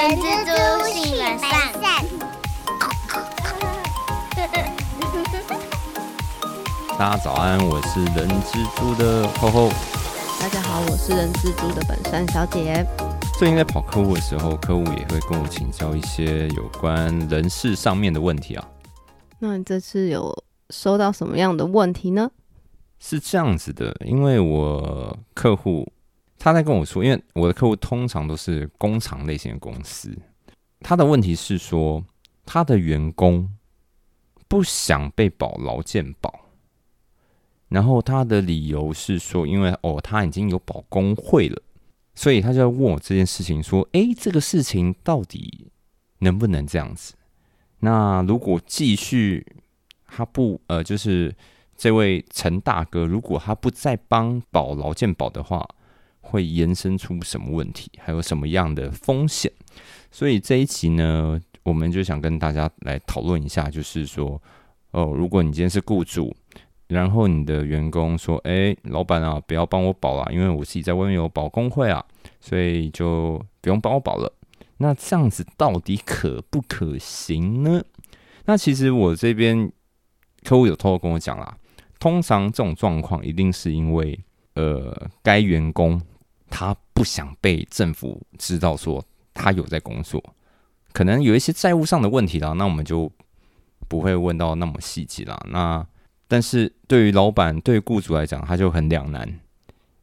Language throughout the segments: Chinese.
人蜘蛛性本善。大家早安，我是人蜘蛛的厚厚。大家好，我是人蜘蛛的本山小姐。最近在跑客户的时候，客户也会跟我请教一些有关人事上面的问题啊。那你这次有收到什么样的问题呢？是这样子的，因为我客户他在跟我说，因为我的客户通常都是工厂类型的公司，他的问题是说，他的员工不想被保劳健保，然后他的理由是说，因为哦，他已经有保工会了，所以他就要问我这件事情，说，诶，这个事情到底能不能这样子？那如果继续，他不呃，就是这位陈大哥，如果他不再帮保劳健保的话，会延伸出什么问题？还有什么样的风险？所以这一集呢，我们就想跟大家来讨论一下，就是说，哦，如果你今天是雇主，然后你的员工说，哎，老板啊，不要帮我保了，因为我自己在外面有保工会啊，所以就不用帮我保了。那这样子到底可不可行呢？那其实我这边客户有偷偷跟我讲啦，通常这种状况一定是因为呃，该员工他不想被政府知道说他有在工作，可能有一些债务上的问题啦，那我们就不会问到那么细节啦。那但是对于老板对雇主来讲，他就很两难，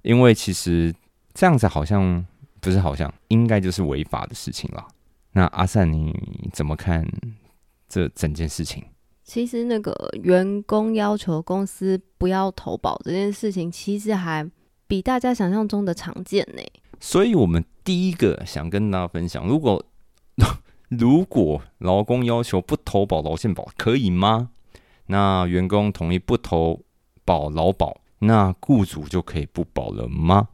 因为其实这样子好像。不是好像应该就是违法的事情了。那阿善你怎么看这整件事情？其实那个员工要求公司不要投保这件事情，其实还比大家想象中的常见呢。所以，我们第一个想跟大家分享：如果 如果劳工要求不投保劳健保，可以吗？那员工同意不投保劳保，那雇主就可以不保了吗？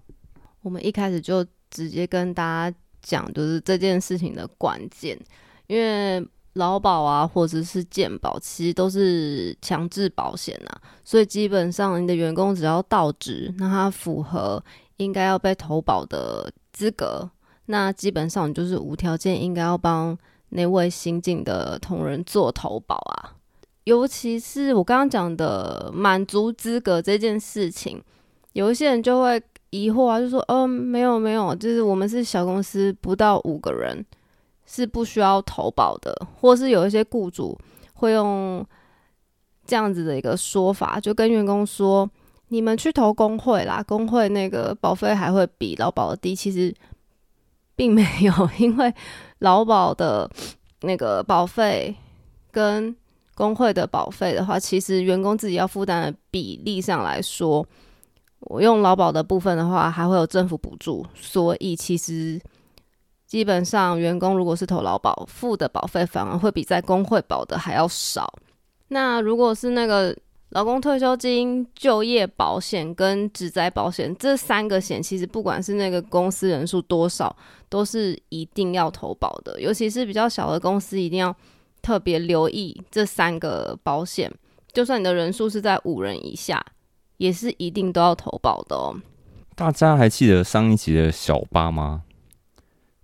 我们一开始就。直接跟大家讲，就是这件事情的关键，因为劳保啊，或者是健保，其实都是强制保险呐，所以基本上你的员工只要到职，那他符合应该要被投保的资格，那基本上你就是无条件应该要帮那位新进的同仁做投保啊，尤其是我刚刚讲的满足资格这件事情，有一些人就会。疑惑啊，就说，嗯，没有没有，就是我们是小公司，不到五个人，是不需要投保的，或是有一些雇主会用这样子的一个说法，就跟员工说，你们去投工会啦，工会那个保费还会比劳保的低，其实并没有，因为劳保的那个保费跟工会的保费的话，其实员工自己要负担的比例上来说。我用劳保的部分的话，还会有政府补助，所以其实基本上员工如果是投劳保，付的保费反而会比在工会保的还要少。那如果是那个劳工退休金、就业保险跟职灾保险这三个险，其实不管是那个公司人数多少，都是一定要投保的。尤其是比较小的公司，一定要特别留意这三个保险。就算你的人数是在五人以下。也是一定都要投保的哦。大家还记得上一集的小八吗？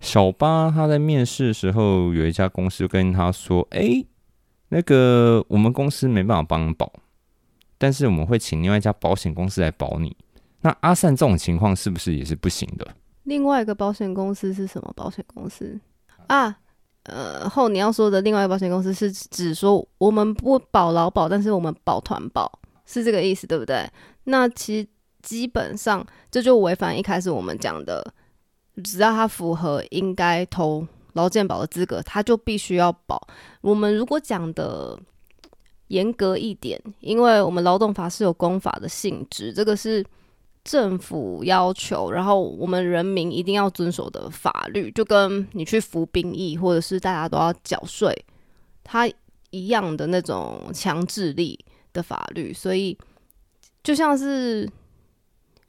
小巴他在面试的时候，有一家公司跟他说：“哎，那个我们公司没办法帮你保，但是我们会请另外一家保险公司来保你。”那阿善这种情况是不是也是不行的？另外一个保险公司是什么保险公司啊？呃，后你要说的另外一个保险公司是指说我们不保劳保，但是我们保团保。是这个意思，对不对？那其实基本上这就违反一开始我们讲的，只要他符合应该投劳健保的资格，他就必须要保。我们如果讲的严格一点，因为我们劳动法是有公法的性质，这个是政府要求，然后我们人民一定要遵守的法律，就跟你去服兵役或者是大家都要缴税，它一样的那种强制力。的法律，所以就像是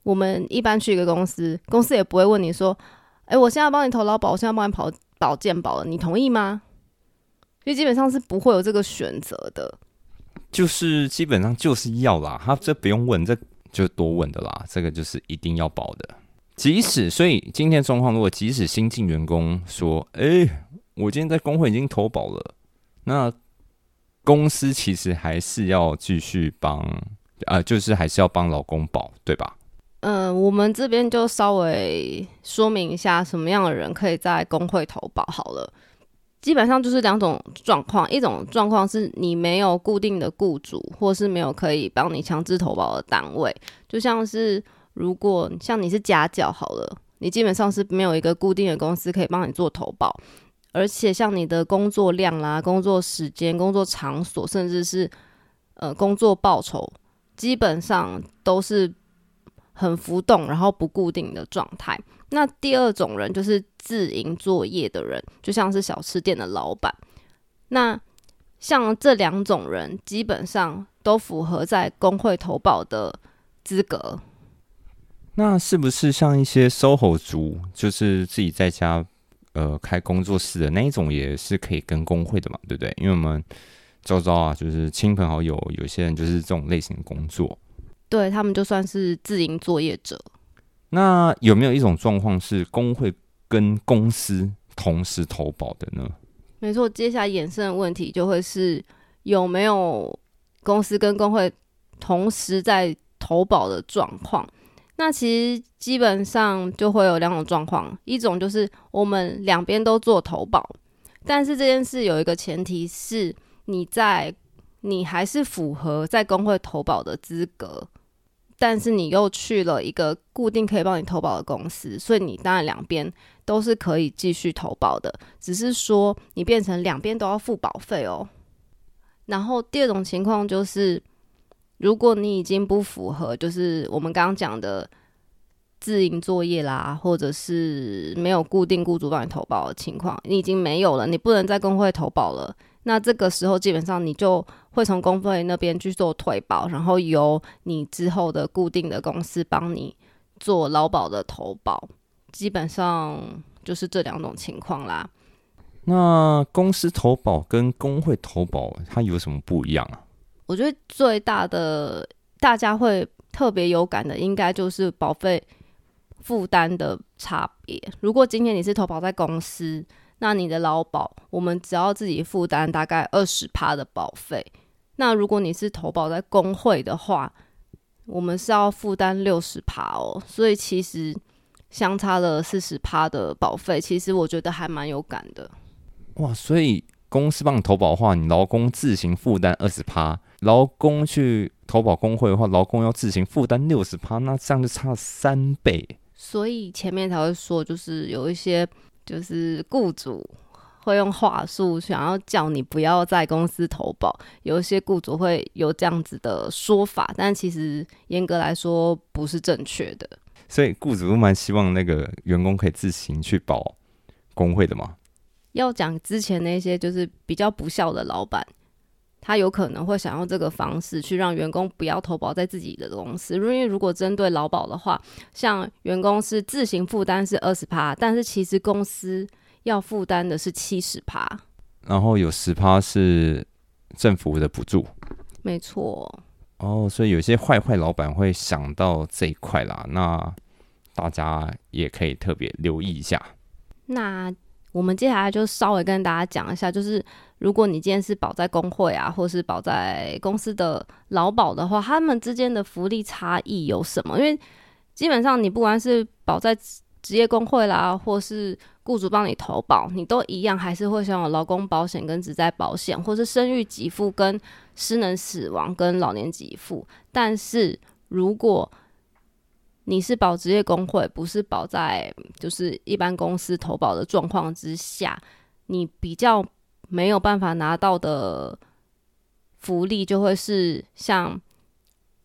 我们一般去一个公司，公司也不会问你说：“哎，我现在帮你投劳保，我现在帮你跑保健保了，你同意吗？”所以基本上是不会有这个选择的，就是基本上就是要啦，他这不用问，这就多问的啦，这个就是一定要保的。即使所以今天状况，如果即使新进员工说：“哎，我今天在工会已经投保了”，那公司其实还是要继续帮，啊，就是还是要帮老公保，对吧？嗯，我们这边就稍微说明一下，什么样的人可以在工会投保好了。基本上就是两种状况，一种状况是你没有固定的雇主，或是没有可以帮你强制投保的单位，就像是如果像你是家教好了，你基本上是没有一个固定的公司可以帮你做投保，而且像你的工作量啦、工作时间、工作场所，甚至是呃工作报酬，基本上都是。很浮动，然后不固定的状态。那第二种人就是自营作业的人，就像是小吃店的老板。那像这两种人，基本上都符合在工会投保的资格。那是不是像一些 SOHO 族，就是自己在家呃开工作室的那一种，也是可以跟工会的嘛？对不对？因为我们周遭啊，就是亲朋好友，有些人就是这种类型的工作。对他们就算是自营作业者。那有没有一种状况是工会跟公司同时投保的呢？没错，接下来衍生的问题就会是有没有公司跟工会同时在投保的状况。那其实基本上就会有两种状况，一种就是我们两边都做投保，但是这件事有一个前提是你在你还是符合在工会投保的资格。但是你又去了一个固定可以帮你投保的公司，所以你当然两边都是可以继续投保的，只是说你变成两边都要付保费哦。然后第二种情况就是，如果你已经不符合，就是我们刚刚讲的自营作业啦，或者是没有固定雇主帮你投保的情况，你已经没有了，你不能在工会投保了。那这个时候基本上你就会从公会那边去做退保，然后由你之后的固定的公司帮你做劳保的投保，基本上就是这两种情况啦。那公司投保跟工会投保它有什么不一样啊？我觉得最大的大家会特别有感的，应该就是保费负担的差别。如果今天你是投保在公司。那你的劳保，我们只要自己负担大概二十趴的保费。那如果你是投保在工会的话，我们是要负担六十趴哦。所以其实相差了四十趴的保费，其实我觉得还蛮有感的。哇，所以公司帮你投保的话，你劳工自行负担二十趴；劳工去投保工会的话，劳工要自行负担六十趴，那这样就差三倍。所以前面才会说，就是有一些。就是雇主会用话术想要叫你不要在公司投保，有一些雇主会有这样子的说法，但其实严格来说不是正确的。所以雇主都蛮希望那个员工可以自行去保工会的嘛。要讲之前那些就是比较不孝的老板，他有可能会想用这个方式去让员工不要投保在自己的公司。因为如果针对劳保的话，像员工是自行负担是二十趴，但是其实公司要负担的是七十趴，然后有十趴是政府的补助。没错。哦，所以有些坏坏老板会想到这一块啦，那大家也可以特别留意一下。那我们接下来就稍微跟大家讲一下，就是。如果你今天是保在工会啊，或是保在公司的劳保的话，他们之间的福利差异有什么？因为基本上你不管是保在职业工会啦，或是雇主帮你投保，你都一样，还是会享有劳工保险跟职灾保险，或是生育给付跟失能死亡跟老年给付。但是如果你是保职业工会，不是保在就是一般公司投保的状况之下，你比较。没有办法拿到的福利，就会是像，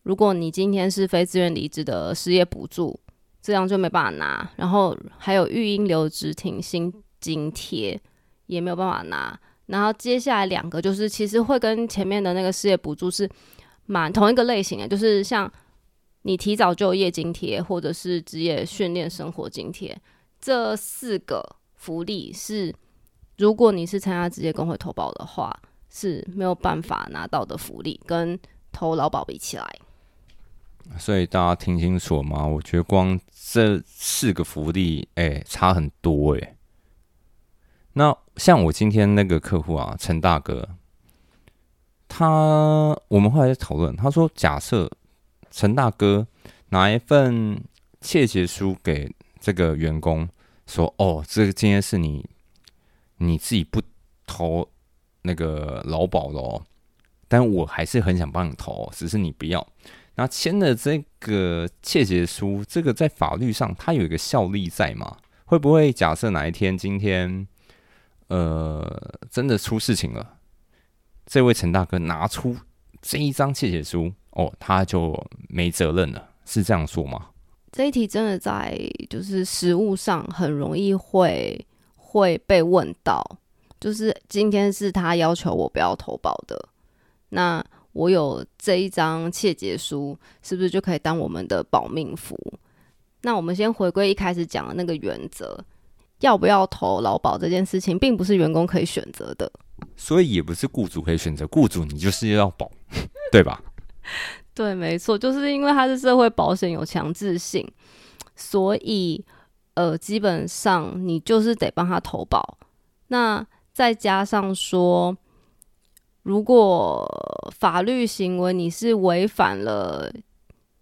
如果你今天是非自愿离职的失业补助，这样就没办法拿。然后还有育婴留职停薪津贴也没有办法拿。然后接下来两个就是，其实会跟前面的那个失业补助是蛮同一个类型的，就是像你提早就业津贴或者是职业训练生活津贴这四个福利是。如果你是参加职业工会投保的话，是没有办法拿到的福利，跟投劳保比起来。所以大家听清楚吗？我觉得光这四个福利，哎、差很多哎、那像我今天那个客户啊，陈大哥，他我们后来在讨论，他说，假设陈大哥拿一份窃结书给这个员工，说，哦，这个今天是你你自己不投那个劳保的哦，但我还是很想帮你投，只是你不要。那签的这个切结书，这个在法律上它有一个效力在吗？会不会假设哪一天今天，呃，真的出事情了，这位陈大哥拿出这一张切结书，哦，他就没责任了，是这样说吗？这一题真的在就是实物上很容易会会被问到，就是今天是他要求我不要投保的，那我有这一张切结书，是不是就可以当我们的保命符？那我们先回归一开始讲的那个原则，要不要投劳保这件事情，并不是员工可以选择的。所以也不是雇主可以选择，雇主你就是要保，对吧？对，没错，就是因为它是社会保险有强制性，所以呃，基本上你就是得帮他投保。那再加上说，如果法律行为你是违反了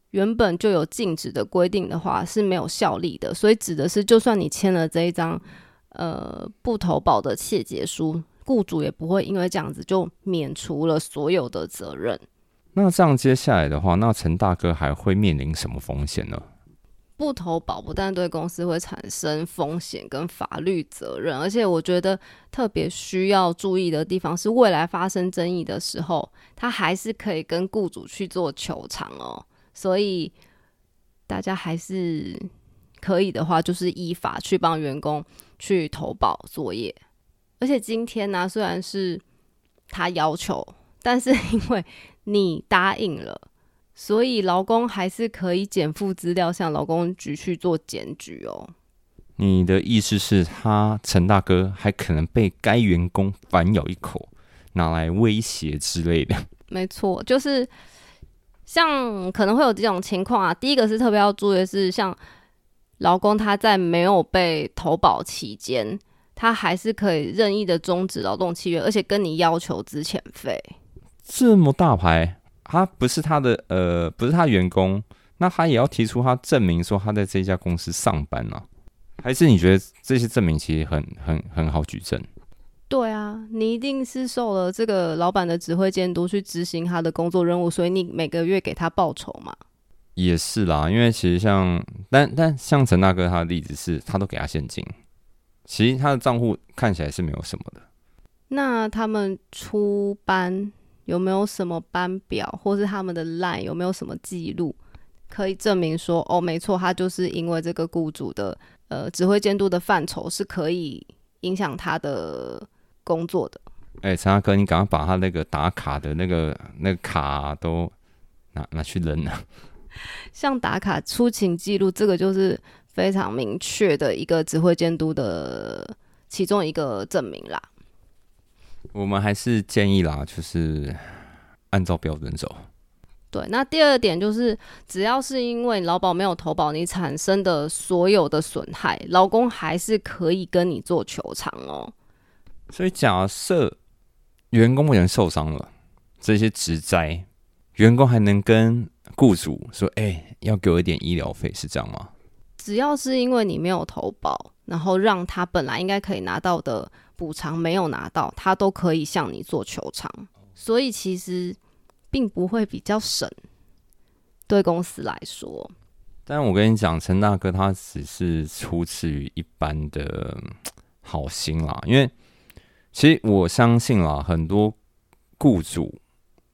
原本就有禁止的规定的话，是没有效力的。所以指的是，就算你签了这一张呃不投保的窃结书，雇主也不会因为这样子就免除了所有的责任。那这样接下来的话，那陈大哥还会面临什么风险呢？不投保不但对公司会产生风险跟法律责任，而且我觉得特别需要注意的地方是，未来发生争议的时候，他还是可以跟雇主去做求偿哦。所以大家还是可以的话，就是依法去帮员工去投保作业。而且今天呢、虽然是他要求，但是因为你答应了。所以劳工还是可以减负资料向劳工局去做检举哦。你的意思是，他陈大哥还可能被该员工反咬一口，拿来威胁之类的？没错，就是像可能会有这种情况啊。第一个是特别要注意的是，像劳工他在没有被投保期间，他还是可以任意的终止劳动契约，而且跟你要求资遣费。这么大牌，他不是他的呃，不是他员工，那他也要提出他证明说他在这家公司上班啊？还是你觉得这些证明其实很很很好举证？对啊，你一定是受了这个老板的指挥监督去执行他的工作任务，所以你每个月给他报酬嘛。也是啦，因为其实像但但像陈大哥他的例子是，他都给他现金，其实他的账户看起来是没有什么的。那他们出班有没有什么班表，或是他们的 line 有没有什么记录，可以证明说，哦，没错，他就是因为这个雇主的呃指挥监督的范畴是可以影响他的工作的。哎、陈大哥，你赶快把他那个打卡的那个那个卡啊、都拿拿去扔啊！像打卡出勤记录，这个就是非常明确的一个指挥监督的其中一个证明啦。我们还是建议啦，就是按照标准走。对，那第二点就是，只要是因为劳保没有投保，你产生的所有的损害，劳工还是可以跟你做求偿哦。所以假设员工不人受伤了，这些职灾，员工还能跟雇主说：“哎、要给我一点医疗费，是这样吗只要是因为你没有投保，然后让他本来应该可以拿到的补偿没有拿到，他都可以向你做求偿。所以其实并不会比较省，对公司来说。？”但我跟你讲，陈大哥他只是出自于一般的好心啦，因为其实我相信啦，很多雇主，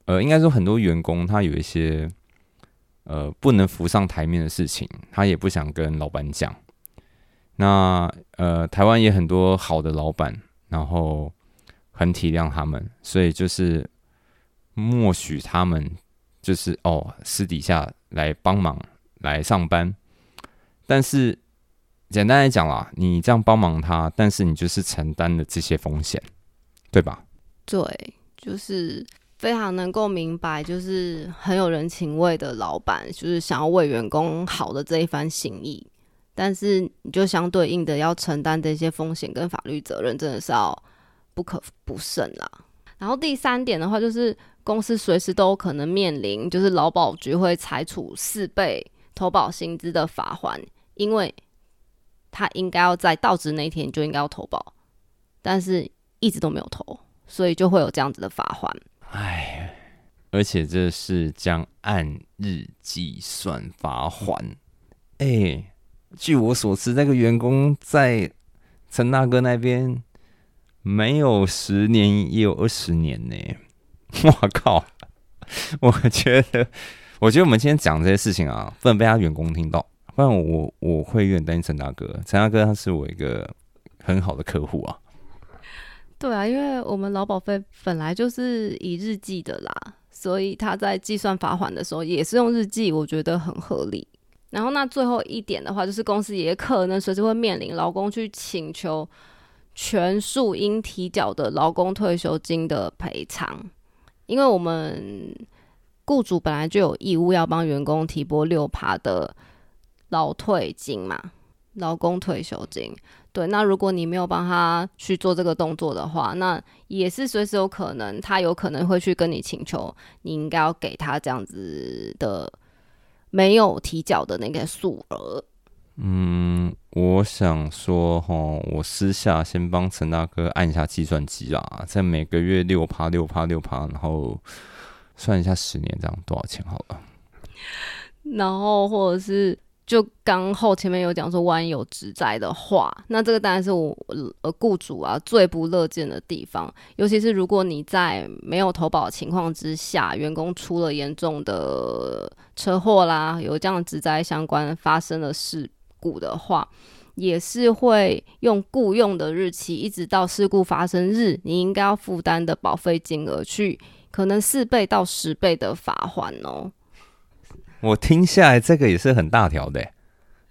呃，应该说很多员工，他有一些呃不能浮上台面的事情，他也不想跟老板讲。那呃，台湾也很多好的老板，然后很体谅他们，所以就是默许他们就是哦私底下来帮忙来上班。但是简单来讲啦，你这样帮忙他，但是你就是承担了这些风险，对吧？对，就是非常能够明白，就是很有人情味的老板，就是想要为员工好的这一番心意。但是你就相对应的要承担这些风险跟法律责任，真的是要不可不慎啦。然后第三点的话，就是公司随时都有可能面临，就是劳保局会裁处四倍投保薪资的罚款，因为他应该要在到职那天就应该要投保，但是一直都没有投，所以就会有这样子的罚款。唉，而且这是将按日计算罚款。哎。据我所知，那个员工在陈大哥那边没有十年，也有二十年呢。我靠！我觉得，我觉得我们今天讲这些事情啊，不能被他员工听到，不然我我会有点担心陈大哥。陈大哥他是我一个很好的客户啊。对啊，因为我们劳保费本来就是以日计的啦，所以他在计算罚款的时候也是用日计，我觉得很合理。然后，那最后一点的话，就是公司也可能随时会面临劳工去请求全数应提缴的劳工退休金的赔偿，因为我们雇主本来就有义务要帮员工提拨六趴的劳退金嘛，劳工退休金。对，那如果你没有帮他去做这个动作的话，那也是随时有可能，他有可能会去跟你请求，你应该要给他这样子的。没有提缴的那个数额。嗯，我想说哈，我私下先帮陈大哥按一下计算机啊，在每个月六趴六趴六趴，然后算一下十年这样多少钱好了。然后或者是。就刚后前面有讲说，万一有职灾的话，那这个当然是我呃雇主啊最不乐见的地方。尤其是如果你在没有投保情况之下，员工出了严重的车祸啦，有这样职灾相关发生的事故的话，也是会用雇佣的日期一直到事故发生日，你应该要负担的保费金额去可能四倍到十倍的罚款哦。我听下来，这个也是很大条的，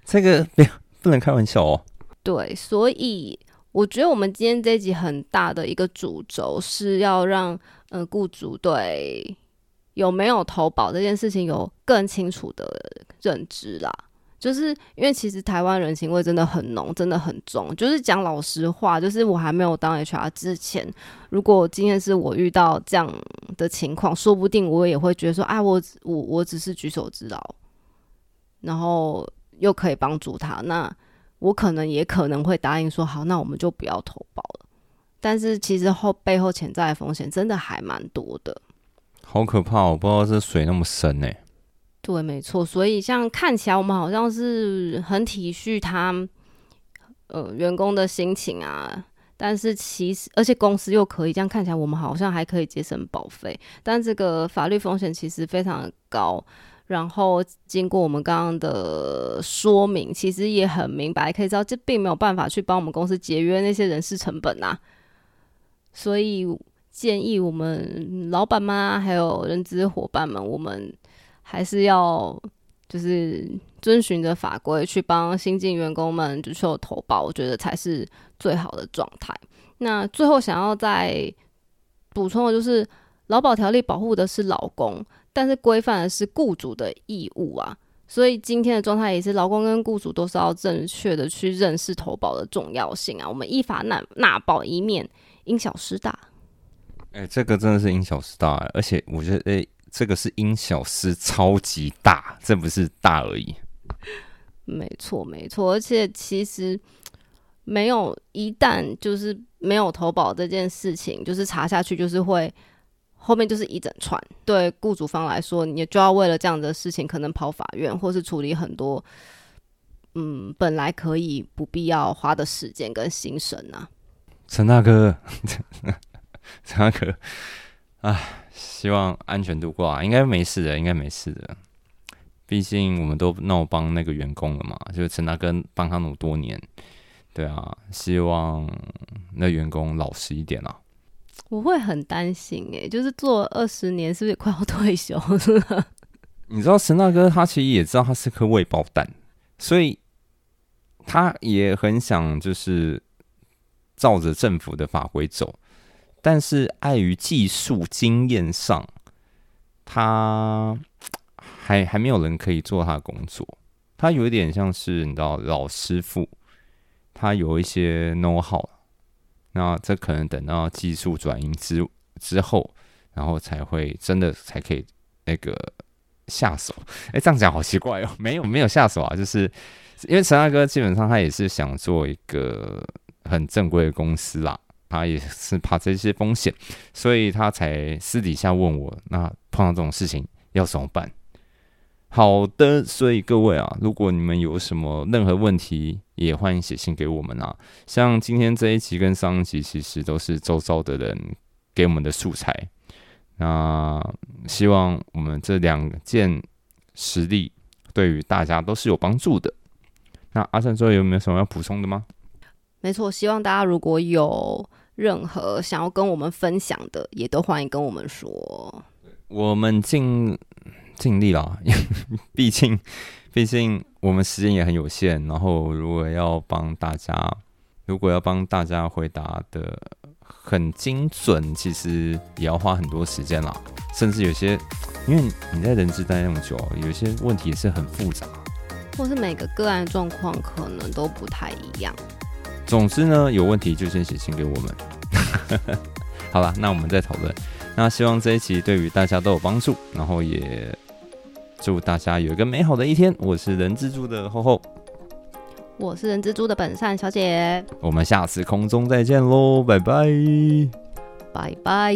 这个不 不能开玩笑哦。对，所以我觉得我们今天这集很大的一个主轴是要让嗯雇主对有没有投保这件事情有更清楚的认知啦。就是因为其实台湾人情味真的很浓，真的很重。就是讲老实话，就是我还没有当 HR 之前，如果今天是我遇到这样的情况，说不定我也会觉得说，啊，我我我只是举手之劳，然后又可以帮助他，那我可能也可能会答应说，好，那我们就不要投保了。但是其实后背后潜在的风险真的还蛮多的，好可怕！我不知道这水那么深呢。对，没错，所以像看起来我们好像是很体恤他，呃，员工的心情啊，但是其实，而且公司又可以这样看起来，我们好像还可以节省保费，但这个法律风险其实非常的高。然后经过我们刚刚的说明，其实也很明白，可以知道这并没有办法去帮我们公司节约那些人事成本呐。所以建议我们老板们还有人资伙伴们，我们。还是要就是遵循着法规去帮新进员工们就做投保，我觉得才是最好的状态。那最后想要再补充的就是，劳保条例保护的是劳工，但是规范的是雇主的义务啊。所以今天的状态也是，劳工跟雇主都是要正确的去认识投保的重要性啊。我们依法纳纳保，以免因小失大。哎，这个真的是因小失大，而且我觉得，哎。这个是因小失超级大，这不是大而已。没错，没错，而且其实没有一旦就是没有投保这件事情，就是查下去就是会后面就是一整串。对雇主方来说，你就要为了这样的事情，可能跑法院，或是处理很多嗯本来可以不必要花的时间跟心神啊。陈大哥，陈大哥，哎。希望安全度过啊，应该没事的，应该没事的。毕竟我们都闹帮那个员工了嘛，就是陈大哥帮他努多年，对啊，希望那员工老实一点啊。我会很担心诶，就是做二十年，是不是快要退休了？你知道陈大哥他其实也知道他是颗未爆弹，所以他也很想就是照着政府的法规走。但是碍于技术经验上，他 还还没有人可以做他的工作。他有一点像是你知道老师傅，他有一些 know how，那这可能等到技术转移之之后，然后才会真的才可以那个下手。哎，这样讲好奇怪哦，没有没有下手啊，就是因为陈大哥基本上他也是想做一个很正规的公司啦。他也是怕这些风险，所以他才私底下问我，那碰到这种事情要怎么办？好的，所以各位啊，如果你们有什么任何问题，也欢迎写信给我们啊。像今天这一集跟上一集，其实都是周遭的人给我们的素材。那希望我们这两件实例对于大家都是有帮助的。那阿善最后有没有什么要补充的吗？没错，希望大家如果有。任何想要跟我们分享的，也都欢迎跟我们说。我们尽尽力了，毕竟毕竟我们时间也很有限。然后，如果要帮大家，如果要帮大家回答的很精准，其实也要花很多时间啦。甚至有些，因为你在人资待那么久，有些问题也是很复杂，或是每个个案状况可能都不太一样。总之呢，有问题就先写信给我们。好了，那我们再讨论。那希望这一期对于大家都有帮助，然后也祝大家有一个美好的一天。我是人蜘蛛的厚厚，我是人蜘蛛的本善小姐。我们下次空中再见喽，拜拜，拜拜。